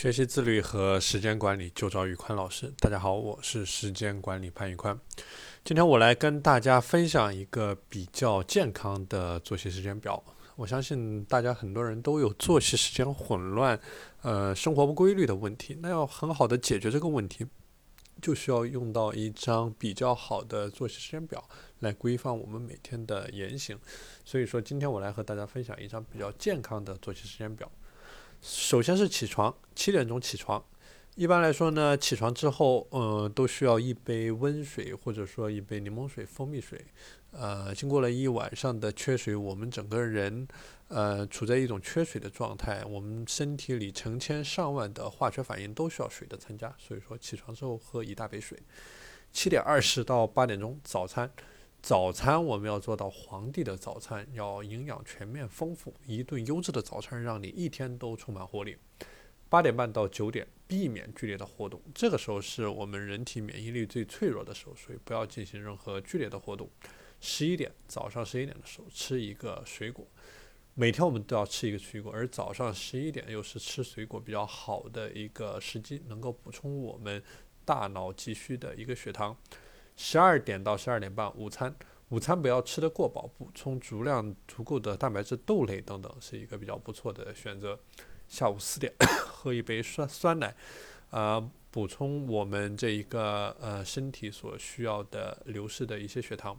学习自律和时间管理，就找宇宽老师。大家好，我是时间管理潘宇宽。今天我来跟大家分享一个比较健康的作息时间表。我相信大家很多人都有作息时间混乱、呃生活不规律的问题。那要很好的解决这个问题，就需要用到一张比较好的作息时间表来规范我们每天的言行。所以说，今天我来和大家分享一张比较健康的作息时间表。首先是起床，七点钟起床。一般来说呢，起床之后，嗯，都需要一杯温水，或者说一杯柠檬水、蜂蜜水。呃，经过了一晚上的缺水，我们整个人，呃，处在一种缺水的状态。我们身体里成千上万的化学反应都需要水的参加，所以说起床之后喝一大杯水。七点二十到八点钟早餐。早餐我们要做到皇帝的早餐，要营养全面丰富，一顿优质的早餐让你一天都充满活力。八点半到九点，避免剧烈的活动，这个时候是我们人体免疫力最脆弱的时候，所以不要进行任何剧烈的活动。十一点，早上十一点的时候吃一个水果，每天我们都要吃一个水果，而早上十一点又是吃水果比较好的一个时机，能够补充我们大脑急需的一个血糖。十二点到十二点半，午餐，午餐不要吃得过饱，补充足量足够的蛋白质、豆类等等，是一个比较不错的选择。下午四点，喝一杯酸酸奶，呃，补充我们这一个呃身体所需要的流失的一些血糖。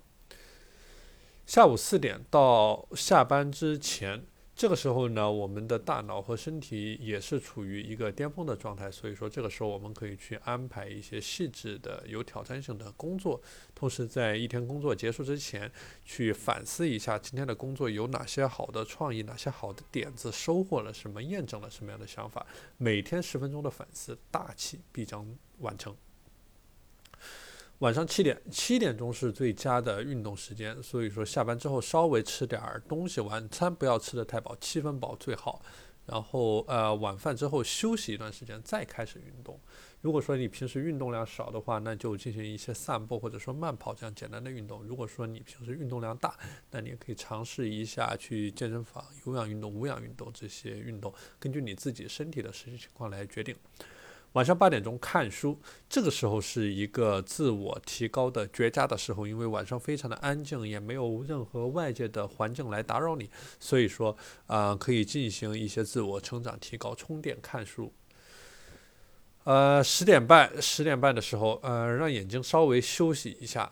下午四点到下班之前。这个时候呢，我们的大脑和身体也是处于一个巅峰的状态，所以说这个时候我们可以去安排一些细致的、有挑战性的工作，同时在一天工作结束之前，去反思一下今天的工作有哪些好的创意、哪些好的点子，收获了什么、验证了什么样的想法。每天十分钟的反思，大器必将完成。晚上七点，七点钟是最佳的运动时间，所以说下班之后稍微吃点儿东西，晚餐不要吃的太饱，七分饱最好。然后呃，晚饭之后休息一段时间，再开始运动。如果说你平时运动量少的话，那就进行一些散步或者说慢跑这样简单的运动。如果说你平时运动量大，那你也可以尝试一下去健身房有氧运动、无氧运动这些运动，根据你自己身体的实际情况来决定。晚上八点钟看书，这个时候是一个自我提高的绝佳的时候，因为晚上非常的安静，也没有任何外界的环境来打扰你，所以说，啊，可以进行一些自我成长、提高、充电、看书。呃，十点半，十点半的时候，呃，让眼睛稍微休息一下。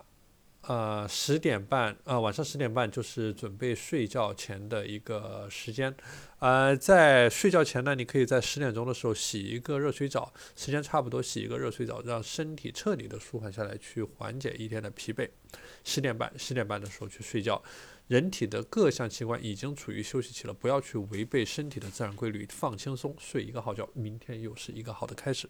呃，十点半，呃，晚上十点半就是准备睡觉前的一个时间。呃，在睡觉前呢，你可以在十点钟的时候洗一个热水澡，时间差不多洗一个热水澡，让身体彻底的舒缓下来，去缓解一天的疲惫。十点半，十点半的时候去睡觉。人体的各项器官已经处于休息期了，不要去违背身体的自然规律，放轻松，睡一个好觉，明天又是一个好的开始。